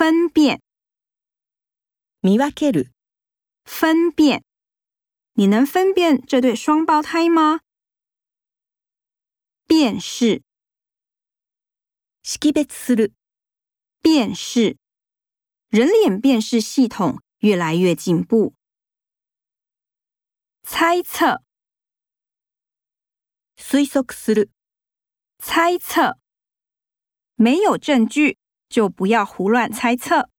分辨，見分ける、分辨。你能分辨这对双胞胎吗？辨识，識別する、辨识。人脸辨识系统越来越进步。猜测，推測する、猜测。没有证据 就不要胡乱猜测。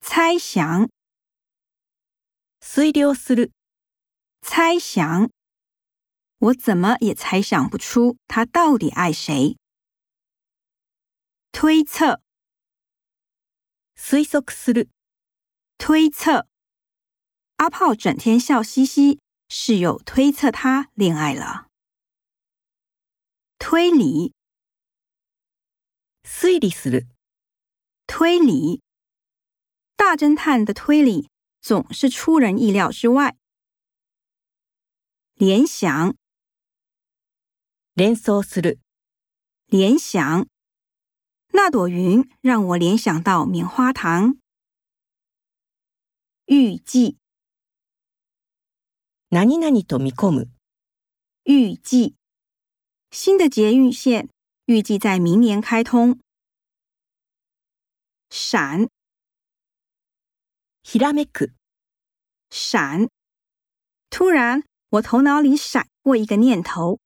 猜想，推量する、猜想。我怎么也猜想不出他到底爱谁。推测，推測する、推测。阿炮整天笑嘻嘻，室友推测他恋爱了。推理， 推理する、推理。大侦探的推理总是出人意料之外。联想，連想する、联想。那朵云让我联想到棉花糖。预计，何々と見込む、预计。新的捷运线 预计在明年开通。闪，ひらめく、闪！突然，我头脑里闪过一个念头：